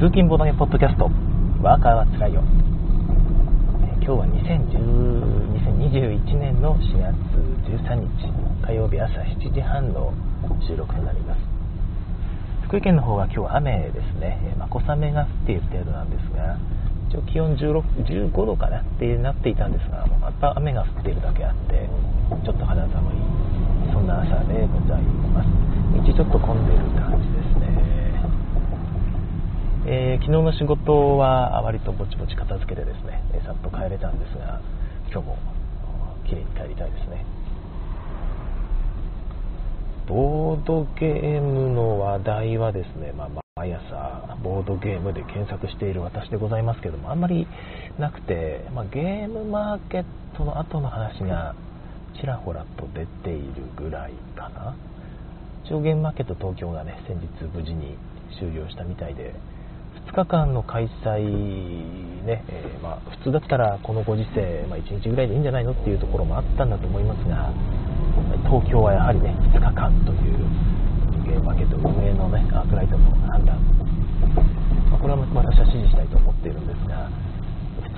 通勤ボードゲポッドキャスト。ワーカーはつらいよ、えー今日は2010 2021年の4月13日火曜日朝7時半の収録となります。福井県の方は今日雨ですね、えーまあ小雨が降っている程度なんですが一応気温16 15度かなってなっていたんですがまた雨が降っているだけあってちょっと肌寒いそんな朝でございます。道ちょっと混んでいる感じですえー昨日の仕事は割とぼちぼち片付けてですね、えさっと帰れたんですが今日も綺麗に帰りたいですね。ボードゲームの話題はですね、まあ、毎朝ボードゲームで検索している私でございますけどもあんまりなくて、まあ、ゲームマーケットの後の話がちらほらと出ているぐらいかな。一応ゲームマーケット東京がね先日無事に終了したみたいで2日間の開催ね、えーまあ、普通だったらこのご時世、まあ、1日ぐらいでいいんじゃないのっていうところもあったんだと思いますが東京はやはりね2日間というゲームマーケット運営のねアークライトの判断、まあこれは私は支持したいと思っているんですが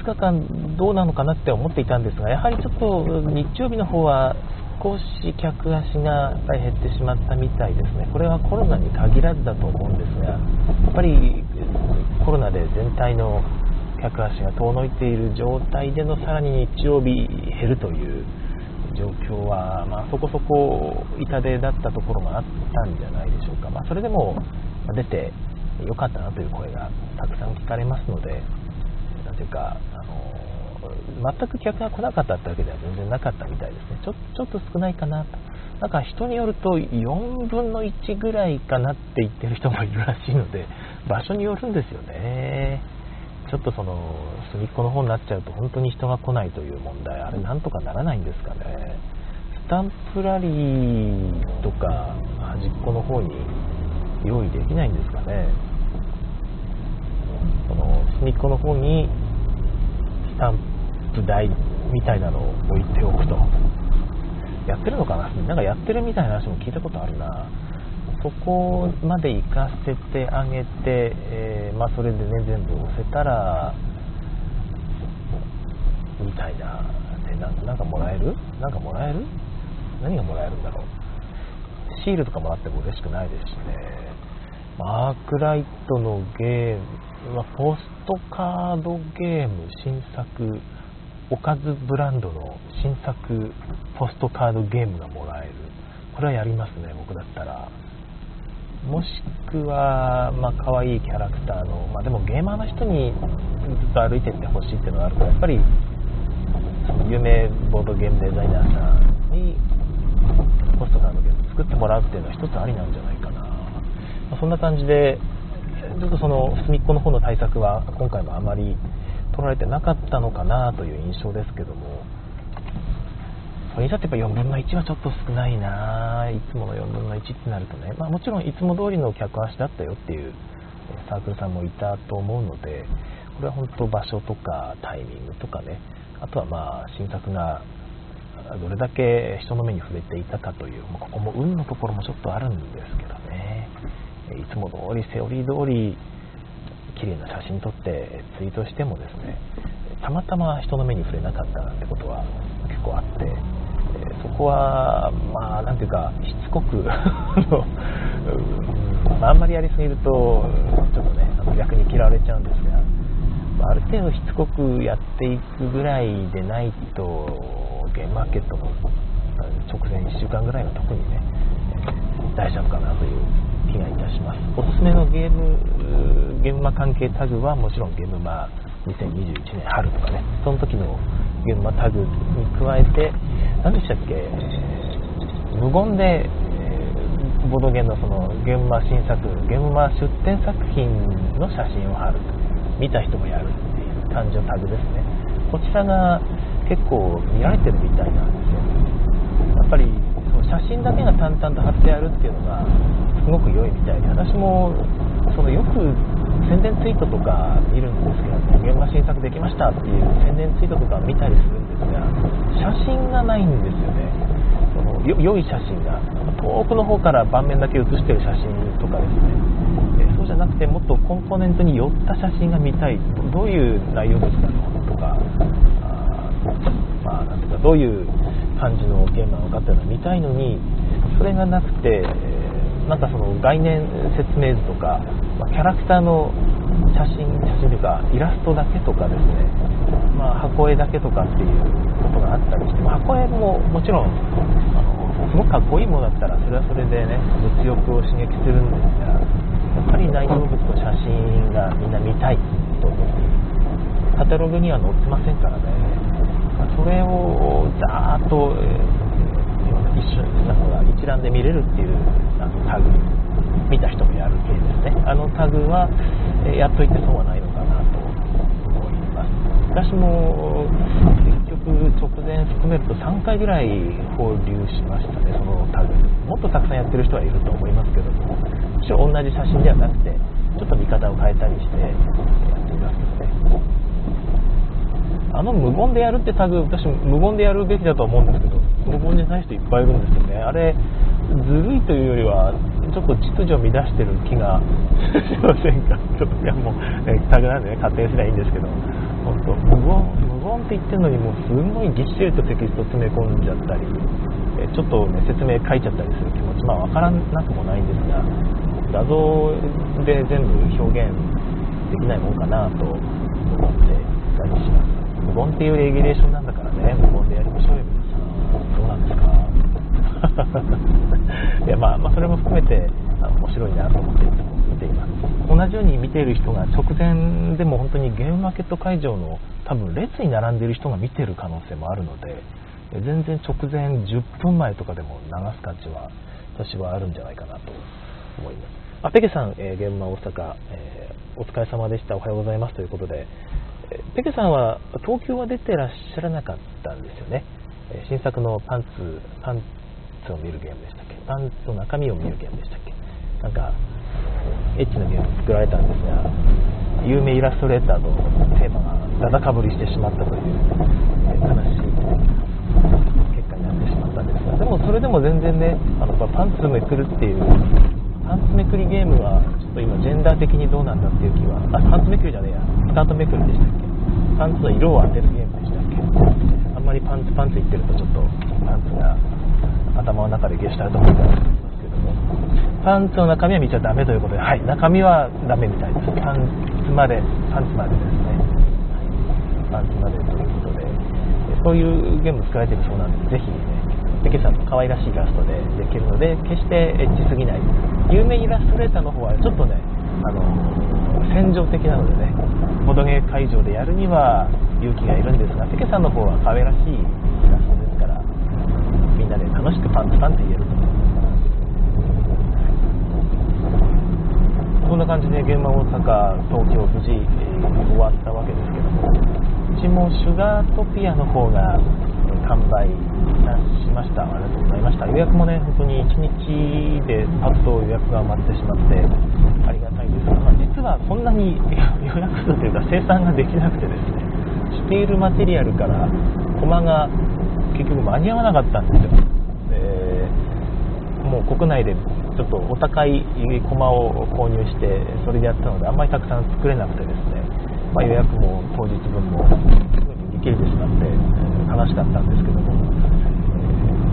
2日間どうなのかなって思っていたんですがやはりちょっと日曜日の方は少し客足が減ってしまったみたいですね。これはコロナに限らずだと思うんですがやっぱりコロナで全体の客足が遠のいている状態でのさらに日曜日減るという状況は、まあ、そこそこ痛手だったところがあったんじゃないでしょうか、まあ、それでも出てよかったなという声がたくさん聞かれますのでなんていうかあの全く客が来なかったってわけでは全然なかったみたいですね。ちょちょっと少ないかなと。なんか人によると4分の1ぐらいかなって言ってる人もいるらしいので場所によるんですよね。ちょっとその隅っこの方になっちゃうと本当に人が来ないという問題あれなんとかならないんですかね。スタンプラリーとか端っこの方に用意できないんですかね。その隅っこの方にスタンプ台みたいなのを置いておくと。やってるのかな？なんかやってるみたいな話も聞いたことあるな。そこまで行かせてあげて、えーまあ、それでね全部押せたらみたいなでなんかもらえる？なんかもらえる？何がもらえるんだろう。シールとかもらっても嬉しくないですしね。マークライトのゲーム、ま、ポストカードゲーム新作おかずブランドの新作ポストカードゲームがもらえる。これはやりますね僕だったら。もしくは、まあ可愛いキャラクターの、まあ、でもゲーマーの人にずっと歩いてってほしいっていうのがあるからやっぱりその有名ボードゲームデザイナーさんにポストカードゲーム作ってもらうっていうのは一つありなんじゃないかな、まそんな感じでちょっとその隅っこの方の対策は今回もあまり取られてなかったのかなという印象ですけども。それにしたってやっぱ4分の1はちょっと少ないないつもの4分の1ってなるとね、まあ、もちろんいつも通りの客足だったよっていうサークルさんもいたと思うのでこれは本当場所とかタイミングとかね。あとはまあ新作がどれだけ人の目に触れていたかという、まここも運のところもちょっとあるんですけどね。いつも通りセオリー通り綺麗な写真撮ってツイートしてもですねたまたま人の目に触れなかったなんてことは結構あって、えそこはまあなんていうかしつこく まああんまりやりすぎるとちょっとねあの逆に嫌われちゃうんですが、まある程度しつこくやっていくぐらいでないとゲームマーケットの直前1週間ぐらいは特にね大丈夫かなという気がいたします。おすすめのゲームゲームマ関係タグはもちろんゲームマ2021年春とかね。その時のゲームマタグに加えて何でしたっけ？無言でえボドゲームのそのゲームマ新作ゲームマ出展作品の写真を貼る。見た人もやるっていう感じのタグですね。こちらが結構見られてるみたいなんですよ。その写真だけが淡々と貼ってあるっていうのがすごく良いみたいで私もそのよく宣伝ツイートとか見るんですけど現場新作できましたっていう宣伝ツイートとか見たりするんですが写真がないんですよね。そのよ良い写真が遠くの方から盤面だけ写してる写真とかですね。えそうじゃなくてもっとコンポーネントに寄った写真が見たい。どういう内容物なのとかあまあなんていうかどういう感じのゲームなのかっていうのを見たいのにそれがなくてなんかその概念説明図とか、ま、キャラクターの写真写真というかイラストだけとかですね、まあ、箱絵だけとかっていうことがあったりして、箱絵ももちろんあのすごくかっこいいものだったらそれはそれでね物欲を刺激するんですがやっぱり内容物の写真がみんな見たいと思ってカタログには載ってませんからね、まそれをざーっと、えー、一緒なんか一覧で見れるっていうあのタグ見た人もやる系ですね。あのタグは、やっといて損はないのかなと思います。私も結局直前含めると3回ぐらい放流しましたねそのタグ。もっとたくさんやってる人はいると思いますけどももちろん同じ写真ではなくてちょっと見方を変えたりしてやっていますけどね。あの無言でやるってタグ私無言でやるべきだと思うんですけど無言でない人いっぱいいるんですよね。あれずるいというよりはちょっと秩序を乱してる気が しませんか？ちょっといやもう、ね、タグなんでね勝手にすりゃいいんですけど。本当無言無言って言ってるのにもうすごいぎっしりとテキスト詰め込んじゃったりえちょっと、ね、説明書いちゃったりする気持ち。まあ分からなくもないんですが画像で全部表現できないもんかなと思ってたりします。無言っていうレギュレーションなんだからね無言でやりましょうよ。なんですか？いやまあ、まあ、それも含めてあの面白いなと思っていつも見ています。同じように見ている人が直前でも本当にゲームマーケット会場の多分列に並んでいる人が見てる可能性もあるので全然直前10分前とかでも流す価値は私はあるんじゃないかなと思います。あペケさん、えー、現場大阪、えー、お疲れ様でした。おはようございますということで、えー、ペケさんは東京は出てらっしゃらなかったんですよね、新作のパンツパンツを見るゲームでしたっけ？パンツの中身を見るゲームでしたっけ？なんかエッチなゲーム作られたんですが有名イラストレーターのテーマがだだかぶりしてしまったという、悲しい結果になってしまったんですがでもそれでも全然ねあのパンツめくるっていうパンツめくりゲームはちょっと今ジェンダー的にどうなんだっていう気はあパンツめくりじゃねえやスカートめくりでしたっけ？パンツの色を当てるゲームまりパンツパンツ言ってるとちょっとパンツが頭の中でゲシュタルトみたいになますけども。パンツの中身は見ちゃダメということではい中身はダメみたいです。パンツまでパンツまでですね、はい、パンツまでということでそういうゲーム使われてるそうなんでぜひねペケさんの可愛らしいイラストでできるので決してエッチすぎない。有名イラストレーターの方はちょっとねあの戦場的なのでねボドゲ会場でやるには勇気がいるんですがペケさんの方は可愛らしいイラストですからみんなで楽しくパンツパンツ言えると思います。こんな感じで現場大阪東京無事、えー、終わったわけですけどもうちもシュガートピアの方が完売しましたありがとうございました。予約もね本当に1日でパッと予約が埋まってしまってありがたいです、はそんなに予約数というか生産ができなくてですねしているマテリアルからコマが結局間に合わなかったんですよ、え、もう国内でちょっとお高いコマを購入してそれでやったのであんまりたくさん作れなくてですね、まあ、予約も当日分もすぐに見切れてしまって悲しかったんですけども、え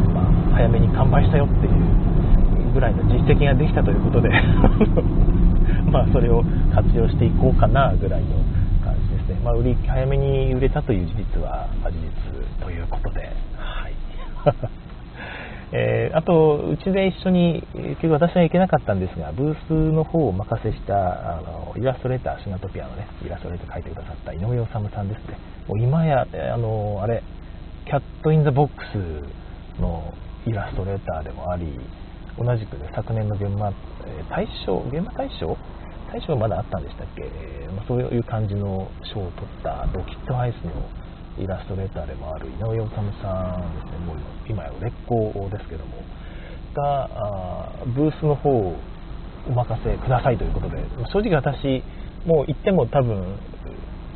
ー、まあ、早めに完売したよっていうぐらいの実績ができたということで。まあそれを活用していこうかなぐらいの感じですね、まあ、売り早めに売れたという事実は事実ということで、はい。えー、あと、うちで一緒に、結局私は行けなかったんですが、ブースの方をお任せしたあのイラストレーター、シナトピアのね、イラストレーター描いてくださった井上治さんですね。もう今や、あの、あれ、キャット・イン・ザ・ボックスのイラストレーターでもあり、同じく、ね、昨年のゲムマえ大賞、ゲムマ大賞大賞まだあったんでしたっけ、まあ、そういう感じの賞を取ったロキッドアイスのイラストレーターでもある井上治さんですね、もう今や売れっ子ですけども、が、ブースの方をお任せくださいということで、正直私、もう行っても多分、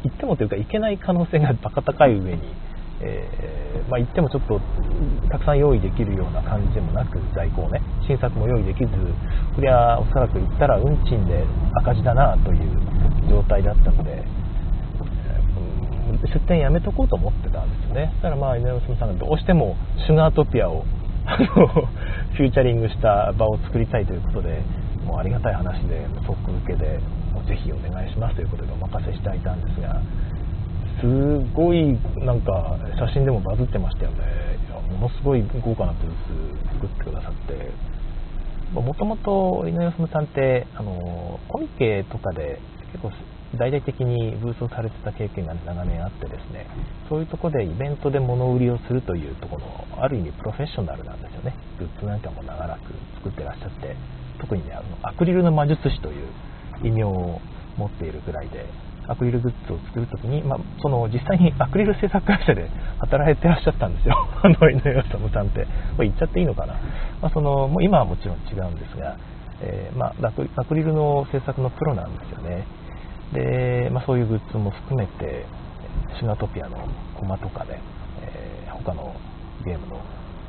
行ってもというか行けない可能性がバカ高い上に、えー、まあ、言ってもちょっとたくさん用意できるような感じでもなく在庫をね新作も用意できずこりゃおそらく言ったら運賃で赤字だなという状態だったので、出店やめとこうと思ってたんですよね。そしたらまあ稲娘さんがどうしてもシュガートピアを フューチャリングした場を作りたいということでもうありがたい話で即受けでぜひお願いしますということでお任せしていたんですがすごいなんか写真でもバズってましたよね。いやものすごい豪華なブース作ってくださって。もともと井上治さんってあのコミケとかで結構大々的にブースをされてた経験が長年あってですね。そういうとこでイベントで物売りをするというところのある意味プロフェッショナルなんですよね。グッズなんかも長らく作ってらっしゃって。特にねあのアクリルの魔術師という異名を持っているぐらいで。アクリルグッズを作るときに、まあ、その実際にアクリル製作会社で働いてらっしゃったんですよ、あの井上さんって、これ言っちゃっていいのかな、まあ、そのもう今はもちろん違うんですが、えー、まあ、アクリルの製作のプロなんですよね、でまあ、そういうグッズも含めて、シガトピアのコマとかで、えー、他のゲームの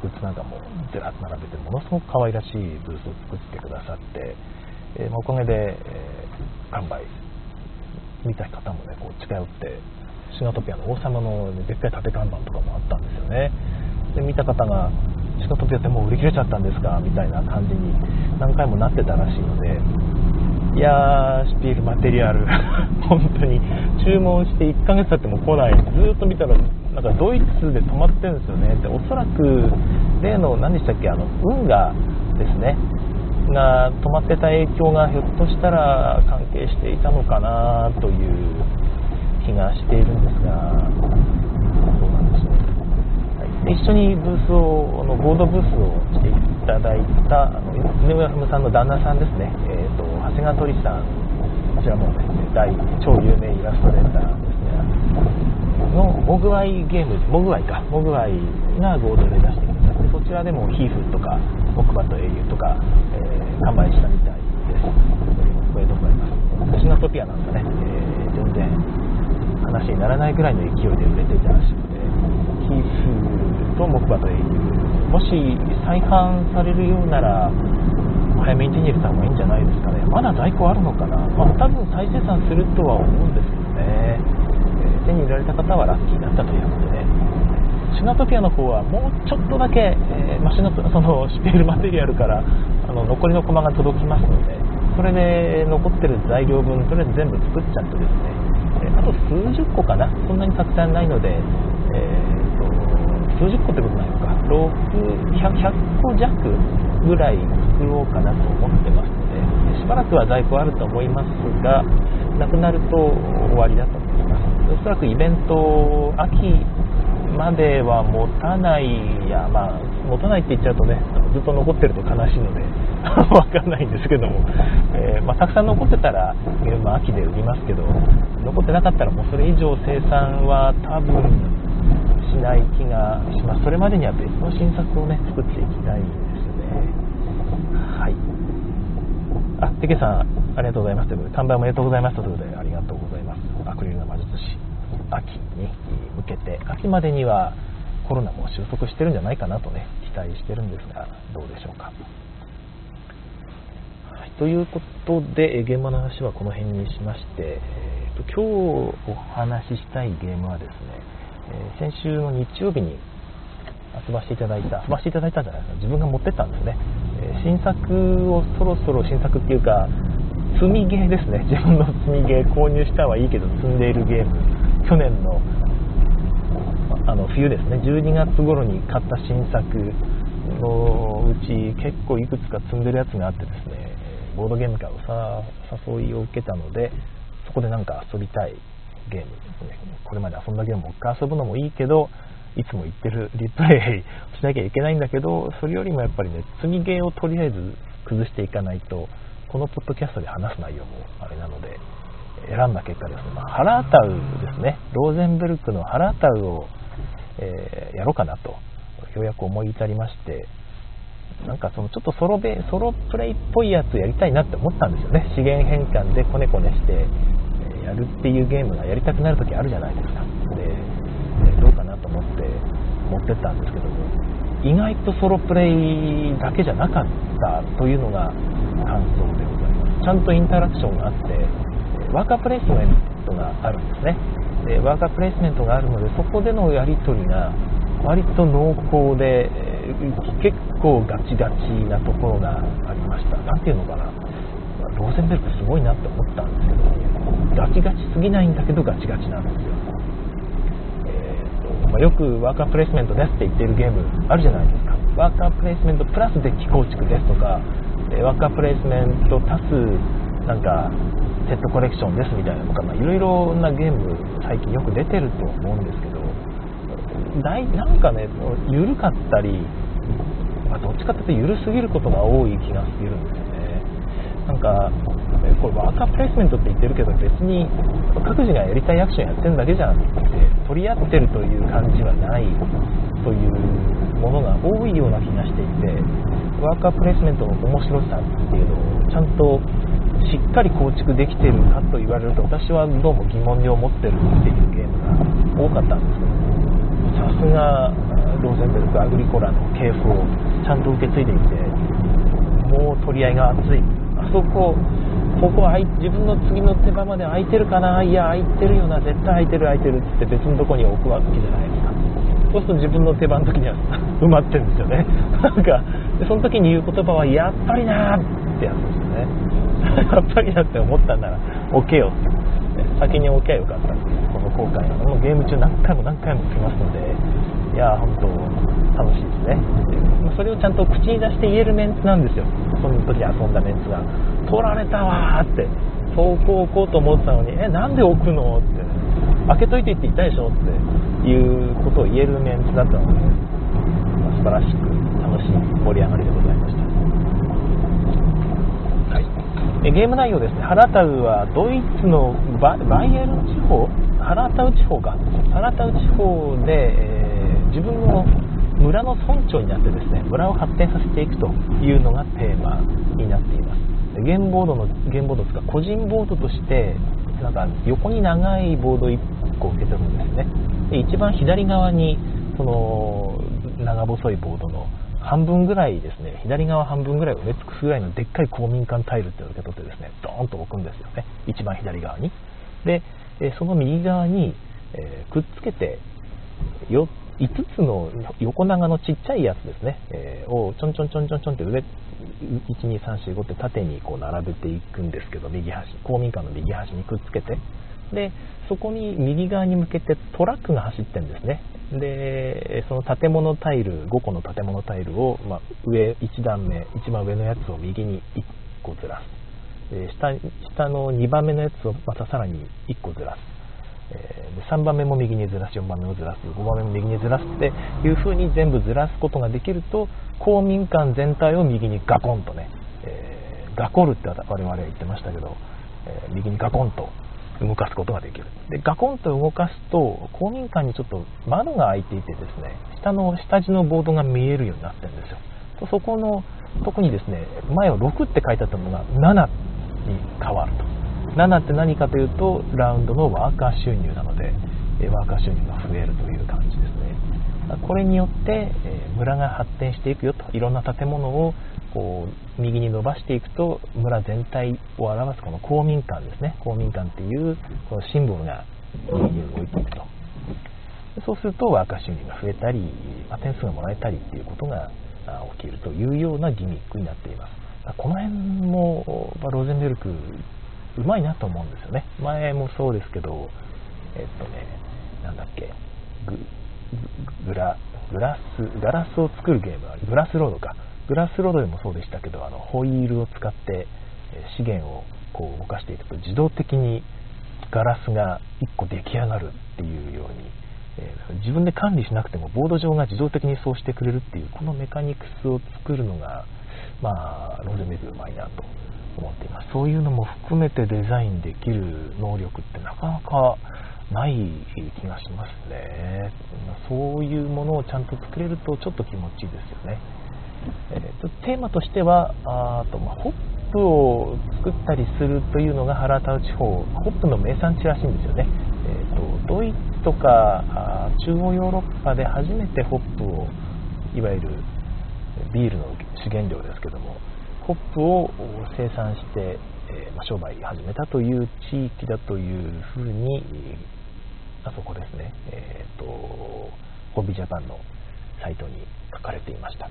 グッズなんかもずらっと並べて、ものすごく可愛らしいブースを作ってくださって、えー、まあ、おかげで、えー、完売見た方もねこう近寄ってシガトピアの王様の、ね、でっかい縦看板とかもあったんですよね。で見た方が「シガトピアってもう売り切れちゃったんですか?」みたいな感じに何回もなってたらしいのでいやーシピールマテリアル 本当に注文して1ヶ月経っても来ない。ずっと見たらなんかドイツで止まってるんですよね。でおそらく例の何でしたっけあの運河ですね。が止まってた影響がひょっとしたら関係していたのかなという気がしているんですが、どうなんでしょう。はい、一緒にブースを、あのボードブースをしていただいた、あの井上文さんの旦那さんですね、えーと、長谷川鳥さん、こちらもですね、大超有名イラストレーターですね、のモグアイゲーム、モグアイか、モグアイが合同で出してくださって、そちらでもヒーフとか、木馬と英雄とか、えー、完売したみたいです。おめでとうございます？シナトピアなんかね、えー、全然話にならないぐらいの勢いで売れていたらしくて、ヒーフと木馬と英雄、もし再販されるようなら、早めに手に入れた方がいいんじゃないですかね。まだ在庫あるのかな。まあ、多分再生産するとは思うんですけどね。えー、手に入れられた方はラッキーだったということで、シナトピアの方はもうちょっとだけ、えー、まあ、シナ そのシペールマテリアルからあの残りの駒が届きますのでそれで残ってる材料分とりあえず全部作っちゃってですね、えー、あと数十個かなそんなにたくさんないので、えーと、数十個ってことないのか 100, 100個弱ぐらい作ろうかなと思ってますのでしばらくは在庫あると思いますがなくなると終わりだと思います。おそらくイベント秋までは持たないや、まあ、持たないって言っちゃうとね、ずっと残ってると悲しいので、わかんないんですけども、えー、まあ、たくさん残ってたら、まあ、秋で売りますけど、残ってなかったらもうそれ以上生産は多分しない気がします。それまでには別の新作をね、作っていきたいですね。はい。あ、テケさん、ありがとうございますということで、完売おめでとうございますということで、ありがとうございます。アクリルの魔術師。秋に向けて秋までにはコロナも収束してるんじゃないかなとね期待してるんですがどうでしょうか。はい、ということで現場の話はこの辺にしまして、えーと、今日お話ししたいゲームはですね、えー、先週の日曜日に遊ばせていただいた遊ばせていただいたんじゃないですか。自分が持ってったんですね、えー、新作をそろそろ新作っていうか積みゲーですね。自分の積みゲー購入したはいいけど積んでいるゲーム。去年のあの冬ですね。12月頃に買った新作のうち結構いくつか積んでるやつがあってですねボードゲームからお誘いを受けたのでそこでなんか遊びたいゲームですね。これまで遊んだゲームもう一回遊ぶのもいいけどいつも言ってるリプレイしなきゃいけないんだけどそれよりもやっぱりね積みゲーをとりあえず崩していかないとこのポッドキャストで話す内容もあれなので選んだ結果ですね、まあ、ハラータウですね、ローゼンブルクのハラータウを、えー、やろうかなと、ようやく思い至りまして、なんかそのちょっとソロベソロプレイっぽいやつやりたいなって思ったんですよね。資源変換でコネコネしてやるっていうゲームがやりたくなる時あるじゃないですか。で、どうかなと思って持ってったんですけども意外とソロプレイだけじゃなかったというのが感想でございますちゃんとインタラクションがあってワーカープレイスメントがあるんですねでワーカープレイスメントがあるのでそこでのやり取りが割と濃厚で結構ガチガチなところがありました。何ていうのかな。ローゼンベルクすごいなって思ったんですけどガチガチすぎないんだけどガチガチなんですよ、えーとまあ、よくワーカープレイスメントですって言ってるゲームあるじゃないですか。ワーカープレイスメントプラスデッキ構築ですとかワーカープレイスメント足すなんかセットコレクションですみたいなとかいろいろなゲーム最近よく出てると思うんですけどなんかね緩かったり、まあ、どっちかというと緩すぎることが多い気がするんですよね。なんかこれワーカープレイスメントって言ってるけど別に各自がやりたいアクションやってるだけじゃなくて取り合ってるという感じはないというものが多いような気がしていてワーカープレイスメントの面白さっていうのをちゃんとしっかり構築できてるかと言われると私はどうも疑問に思ってるっていうゲームが多かったんですけどさすがローゼンベルクアグリコラの系譜をちゃんと受け継いでいてもう取り合いが熱い。あそこここは自分の次の手番まで空いてるかな？いや空いてるよな。絶対空いてる空いてるって別のとこに置くわけじゃないですか。そうすると自分の手番の時には 埋まってるんですよね。なんかその時に言う言葉はやっぱりなってやつですよね。やっぱりなって思ったんなら置けよ。って先に置けばよかった。っていうこの後悔がもうゲーム中何回も何回も来ますので。いや本当楽しいですね。それをちゃんと口に出して言えるメンツなんですよ。その時遊んだメンツが。取られたわって。投稿置こうと思ってたのにえなんで置くの？って開けといてって言ったでしょ？って。いうことを言えるメンツだったので、まあ、素晴らしく楽しい盛り上がりでございました。ゲーム内容ですね、ハラタウはドイツのバイエルン地方、ハラタウ地方か、ハラタウ地方で、えー、自分の村の村長になってですね、村を発展させていくというのがテーマになっています。ゲームボードの、ゲームボードですが、個人ボードとして、なんか横に長いボード1個受け取るんですね。で一番左側に、その、長細いボードの半分ぐらいですね、左側半分ぐらいを埋め尽くすぐらいのでっかい公民館タイルっていうのを受け取ってですね、ドーンと置くんですよね。一番左側に。で、その右側に、えー、くっつけて、5つの横長のちっちゃいやつですね、え、をちょんちょんちょんちょんちょんって上、1、2、3、4、5って縦にこう並べていくんですけど、右端、公民館の右端にくっつけて、で、そこに右側に向けてトラックが走ってるんですね。でその建物タイル5個の建物タイルを、まあ、上1段目一番上のやつを右に1個ずらす。下下の2番目のやつをまたさらに1個ずらす、えー、3番目も右にずらす4番目もずらす5番目も右にずらすっていう風に全部ずらすことができると公民館全体を右にガコンとね、えー、ガコルって我々は言ってましたけど、えー、右にガコンと動かすことができる。でガコンと動かすと公民館にちょっと窓が開いていてですね下の下地のボードが見えるようになってるんですよ。そこの特にですね前は6って書いてあったのが7に変わると。7って何かというとラウンドのワーカー収入なのでワーカー収入が増えるという感じですね。これによって村が発展していくよと。いろんな建物をこう右に伸ばしていくと村全体を表すこの公民館ですね。公民館っていうこのシンボルが右に動いていくと。そうするとワーカー収入が増えたり、ま、点数がもらえたりっていうことが起きるというようなギミックになっています。この辺も、ローゼンベルクうまいなと思うんですよね。前もそうですけどえっとねなんだっけグラグラスガラスを作るゲームグラスロードか。グラスロードでもそうでしたけどあのホイールを使って資源をこう動かしていくと自動的にガラスが1個出来上がるっていうように、え、自分で管理しなくてもボード上が自動的にそうしてくれるっていうこのメカニクスを作るのがまあローゼメズうまいなと思っています。そういうのも含めてデザインできる能力ってなかなかない気がしますね。そういうものをちゃんと作れるとちょっと気持ちいいですよね。えーと、テーマとしてはあと、まあ、ホップを作ったりするというのが原田地方ホップの名産地らしいんですよね、えーと、ドイツとか中央ヨーロッパで初めてホップをいわゆるビールの資源量ですけどもホップを生産して、えー、まあ、商売始めたという地域だというふうにあそこですね、えーと、ホビージャパンのサイトに書かれていました。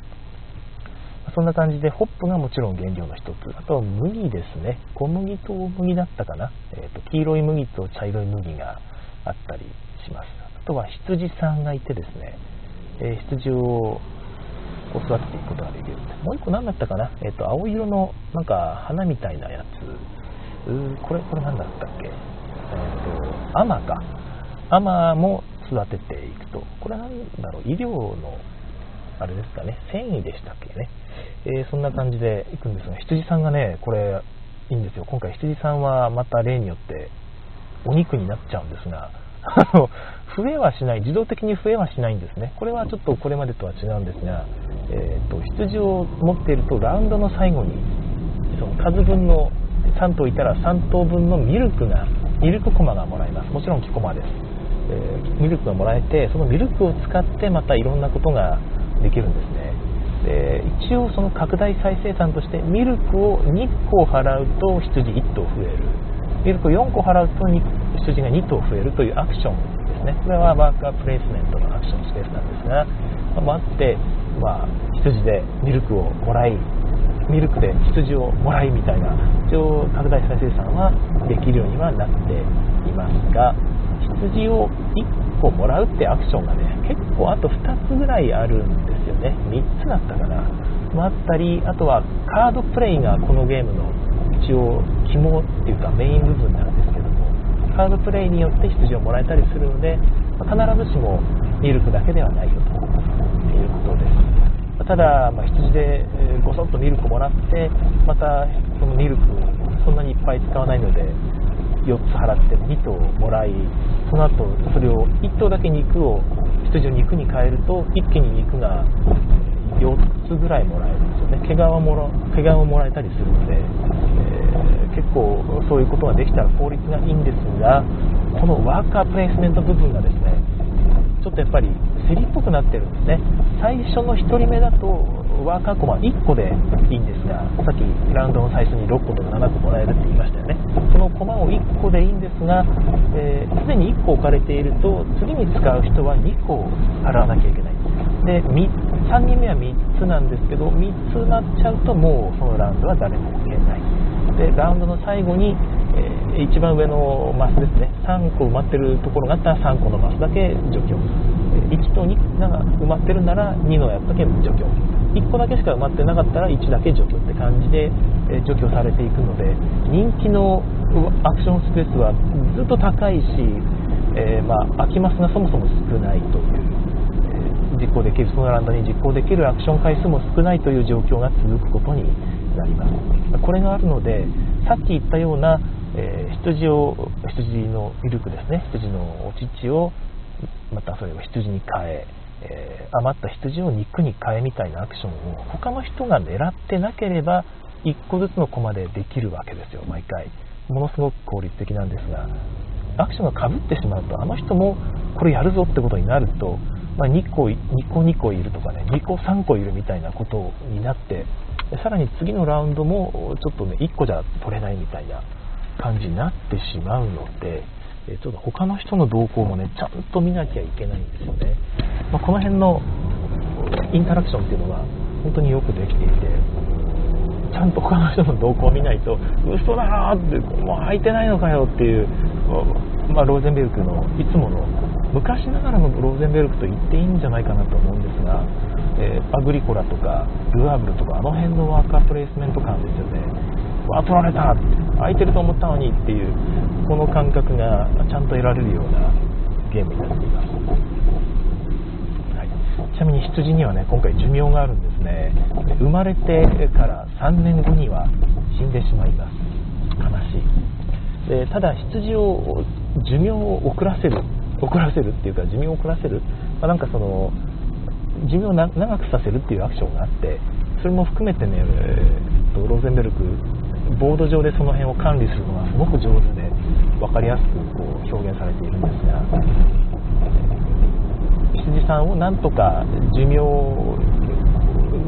そんな感じでホップがもちろん原料の一つ。あとは麦ですね。小麦と大麦だったかな、えーと、黄色い麦と茶色い麦があったりします。あとは羊さんがいてですね、えー、羊をこう育てていくことができる。もう一個何だったかな、えっ、ー、と、青色のなんか花みたいなやつ、うこれ、これ何だったっけ、えっ、ー、と、アマか。アマも育てていくと、これは何だろう、医療の、あれですかね、繊維でしたっけね、えー、そんな感じでいくんですが、羊さんがね、これ、いいんですよ。今回羊さんはまた例によってお肉になっちゃうんですが、あの、増えはしない、自動的に増えはしないんですね。これはちょっとこれまでとは違うんですが、えーと、羊を持っているとラウンドの最後にその数分の3頭いたら3頭分のミルクがミルクコマがもらえます。もちろんキコマです、え、ミルクがもらえてそのミルクを使ってまたいろんなことができるんですね。で一応その拡大再生産としてミルクを2個払うと羊1頭増える。ミルクを4個払うと羊が2頭増えるというアクションですね。これはワーカープレイスメントのアクションスペースなんですが、まあ、あってまあ、羊でミルクをもらいミルクで羊をもらいみたいな一応拡大再生産はできるようにはなっていますが羊を1個もらうってアクションがね結構あと2つぐらいあるんですよね。3つだったかな。もあったりあとはカードプレイがこのゲームの一応肝っていうかメイン部分なんですけどもカードプレイによって羊をもらえたりするので必ずしもミルクだけではないよと。いうことです。ただ、まあ、羊でごそっとミルクもらってまたそのミルクをそんなにいっぱい使わないので4つ払って2頭もらいその後それを1頭だけ肉を羊を肉に変えると一気に肉が4つぐらいもらえるんですよね。毛皮もら毛皮をもらえたりするので、えー、結構そういうことができたら効率がいいんですがこのワーカープレイスメント部分がですねちょっとやっぱり競りっぽくなってるんですね。最初の1人目だとワーカーコマ1個でいいんですがさっきラウンドの最初に6個とか7個もらえるって言いましたよね。そのコマを1個でいいんですがすで、えー、に1個置かれていると次に使う人は2個払わなきゃいけない。で3人目は3つなんですけど3つなっちゃうともうそのラウンドは誰も置けない。でラウンドの最後にえー、一番上のマスですね。3個埋まってるところがあったら3個のマスだけ除去。1と2が埋まってるなら2のやつだけ除去。1個だけしか埋まってなかったら1だけ除去って感じで、え除去されていくので人気のアクションスペースはずっと高いし、えー、まあ、空きマスがそもそも少ないという、え実行できるそのランダに実行できるアクション回数も少ないという状況が続くことになります。これがあるのでさっき言ったようなえー、羊を羊のミルクですね。羊のお乳をまたそれを羊に変ええー、余った羊を肉に変えみたいなアクションを他の人が狙ってなければ1個ずつのコマでできるわけですよ毎回。ものすごく効率的なんですがアクションがかぶってしまうとあの人もこれやるぞってことになると、まあ、2, 個2個2個いるとかね2個3個いるみたいなことになってさらに次のラウンドもちょっとね1個じゃ取れないみたいな感じになってしまうので、えちょっと他の人の動向もね、ちゃんと見なきゃいけないんですよね。まあ、この辺のインタラクションっていうのが本当によくできていて、ちゃんと他の人の動向を見ないと、嘘だなって、もう空いてないのかよっていう、まあ、ローゼンベルクのいつもの昔ながらのローゼンベルクと言っていいんじゃないかなと思うんですが、えー、アグリコラとかルアーブルとかあの辺のワーカープレイスメント感ですよねわ取られた空いてると思ったのにっていうこの感覚がちゃんと得られるようなゲームになっています、ちなみに羊にはね今回寿命があるんですね。生まれてから3年後には死んでしまいます。悲しい。でただ羊を寿命を遅らせる遅らせるっていうか寿命を遅らせる、まあ、なんかその寿命を長くさせるっていうアクションがあってそれも含めてね、えー、とローゼンベルクボード上でその辺を管理するのがすごく上手で分かりやすくこう表現されているんですが羊さんをなんとか寿命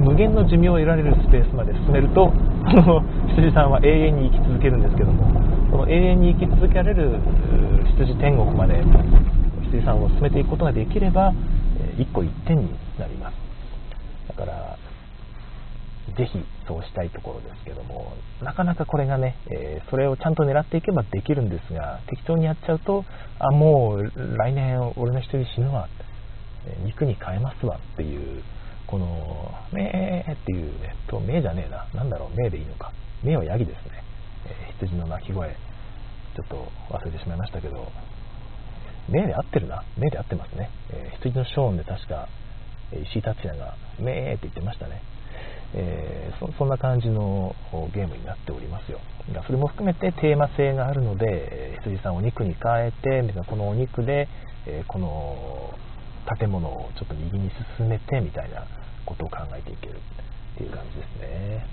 無限の寿命を得られるスペースまで進めると 羊さんは永遠に生き続けるんですけどもその永遠に生き続けられる羊天国まで羊さんを進めていくことができれば一個一点になります。だからぜひそうしたいところですけどもなかなかこれがね、えー、それをちゃんと狙っていけばできるんですが適当にやっちゃうとあもう来年俺の一人死ぬわ肉に変えますわっていうこの「めー」っていうねと「めー」じゃねえな何だろう「めー」でいいのか「めー」はヤギですね、えー、羊の鳴き声。ちょっと忘れてしまいましたけど「めー」で合ってるな「めー」で合ってますね、えー、羊のショーンで確か石井達也が「めー」って言ってましたね。えー、そそんな感じのゲームになっておりますよそれも含めてテーマ性があるので羊さんお肉に変えてこのお肉で、えー、この建物をちょっと右に進めてみたいなことを考えていけるっていう感じですね。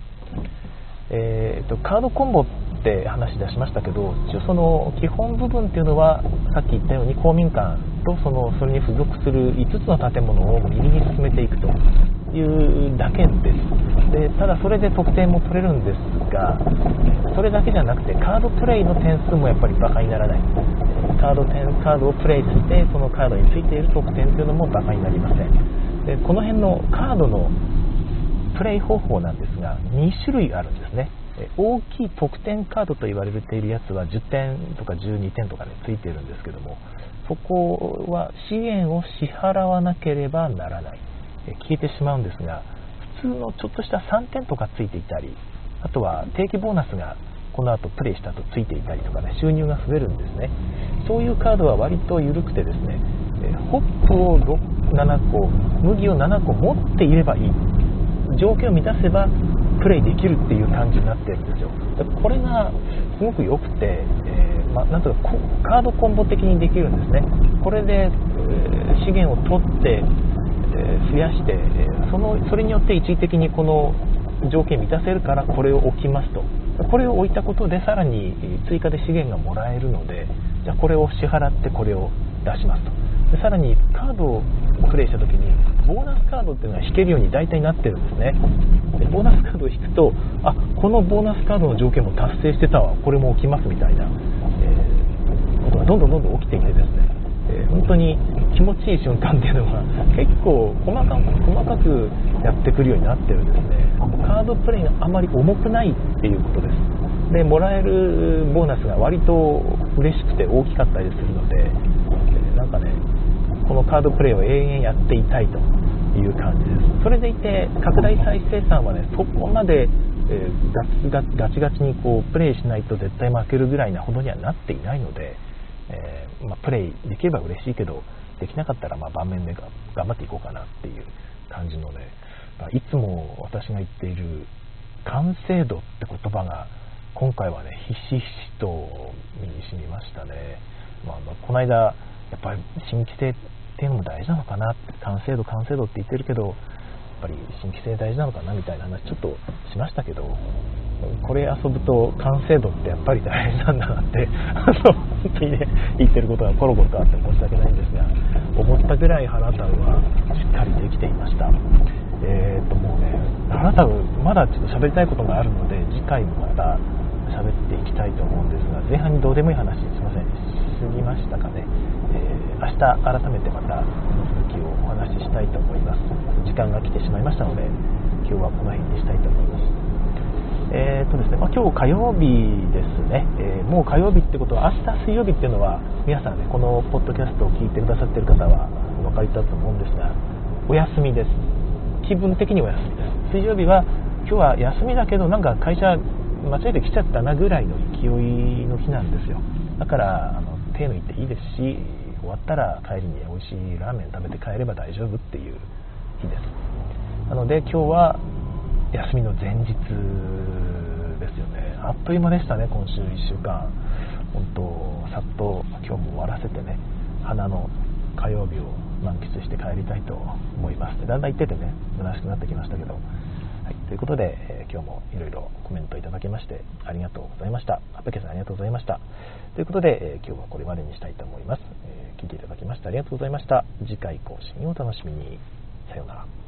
えーと、カードコンボって話出しましたけど一応その基本部分っていうのはさっき言ったように公民館とそのそれに付属する5つの建物を右に進めていくというだけです。でただそれで得点も取れるんですがそれだけじゃなくてカードプレイの点数もやっぱりバカにならない。カード点カードをプレイしてそのカードについている得点というのもバカになりません。でこの辺のカードのプレイ方法なんですが2種類あるんですね。大きい得点カードと言われているやつは10点とか12点とかねついているんですけどもそこは資源を支払わなければならない。消えてしまうんですが普通のちょっとした3点とかついていたりあとは定期ボーナスがこの後プレイした後ついていたりとかね収入が増えるんですね。そういうカードは割と緩くてですねホップを7個麦を7個持っていればいい。条件を満たせばプレイできるっていう感じになってるんですよ。でこれがすごく良くて、えー、まあ、なんとかカードコンボ的にできるんですね。これで、えー、資源を取って、えー、増やして、えそのそれによって一時的にこの条件満たせるからこれを置きますと。これを置いたことでさらに追加で資源がもらえるのでじゃあこれを支払ってこれを出しますと。でさらにカードをプレイした時にボーナスカードっていうのは引けるように大体なってるんですね。でボーナスカードを引くとあこのボーナスカードの条件も達成してたわ。これも起きますみたいな、えー、ことがどんどんどんどん起きていてですね、えー、本当に気持ちいい瞬間っていうのが結構細かく細かくやってくるようになってるんですね。カードプレイがあまり重くないっていうことです。でもらえるボーナスが割と嬉しくて大きかったりするのでなんかねこのカードプレイを永遠やっていたいという感じです。それでいて拡大再生産はねそこまで、えー、ガチガチガチにこうプレイしないと絶対負けるぐらいなほどにはなっていないので、えー、まあ、プレイできれば嬉しいけどできなかったらま盤面で頑張っていこうかなっていう感じのね、まあ、いつも私が言っている完成度って言葉が今回はねひしひしと身に染みましたね、まあ、この間やっぱり新規性っていうのも大事なのかな完成度完成度って言ってるけどやっぱり新規性大事なのかなみたいな話ちょっとしましたけどこれ遊ぶと完成度ってやっぱり大事なんだなって あの本当にね言ってることがコロコロとあって申し訳ないんですが思ったぐらい花束はしっかりできていました。えー、っともうね花束まだちょっと喋りたいことがあるので次回もまた喋っていきたいと思うんですが前半にどうでもいい話すいません。しすぎましたかね。明日改めてまた続きをお話ししたいと思います。時間が来てしまいましたので今日はこの辺にしたいと思います。えーとですねまあ、今日火曜日ですね、えー、もう火曜日ってことは明日水曜日っていうのは皆さんねこのポッドキャストを聞いてくださってる方はお分かりだと思うんですがお休みです。気分的にお休みです。水曜日は今日は休みだけどなんか会社間違えて来ちゃったなぐらいの勢いの日なんですよ。だからあの手抜いていいですし終わったら帰りに美味しいラーメン食べて帰れば大丈夫っていう日です。なので今日は休みの前日ですよね。あっという間でしたね今週1週間。本当さっと今日も終わらせてね花の火曜日を満喫して帰りたいと思います。だんだん行っててね虚しくなってきましたけど、い、ということで、えー、今日もいろいろコメントいただきましてありがとうございました。アペケさんありがとうございました。ということで、えー、今日はこれまでにしたいと思います、えー、聞いていただきましてありがとうございました。次回更新をお楽しみに。さようなら。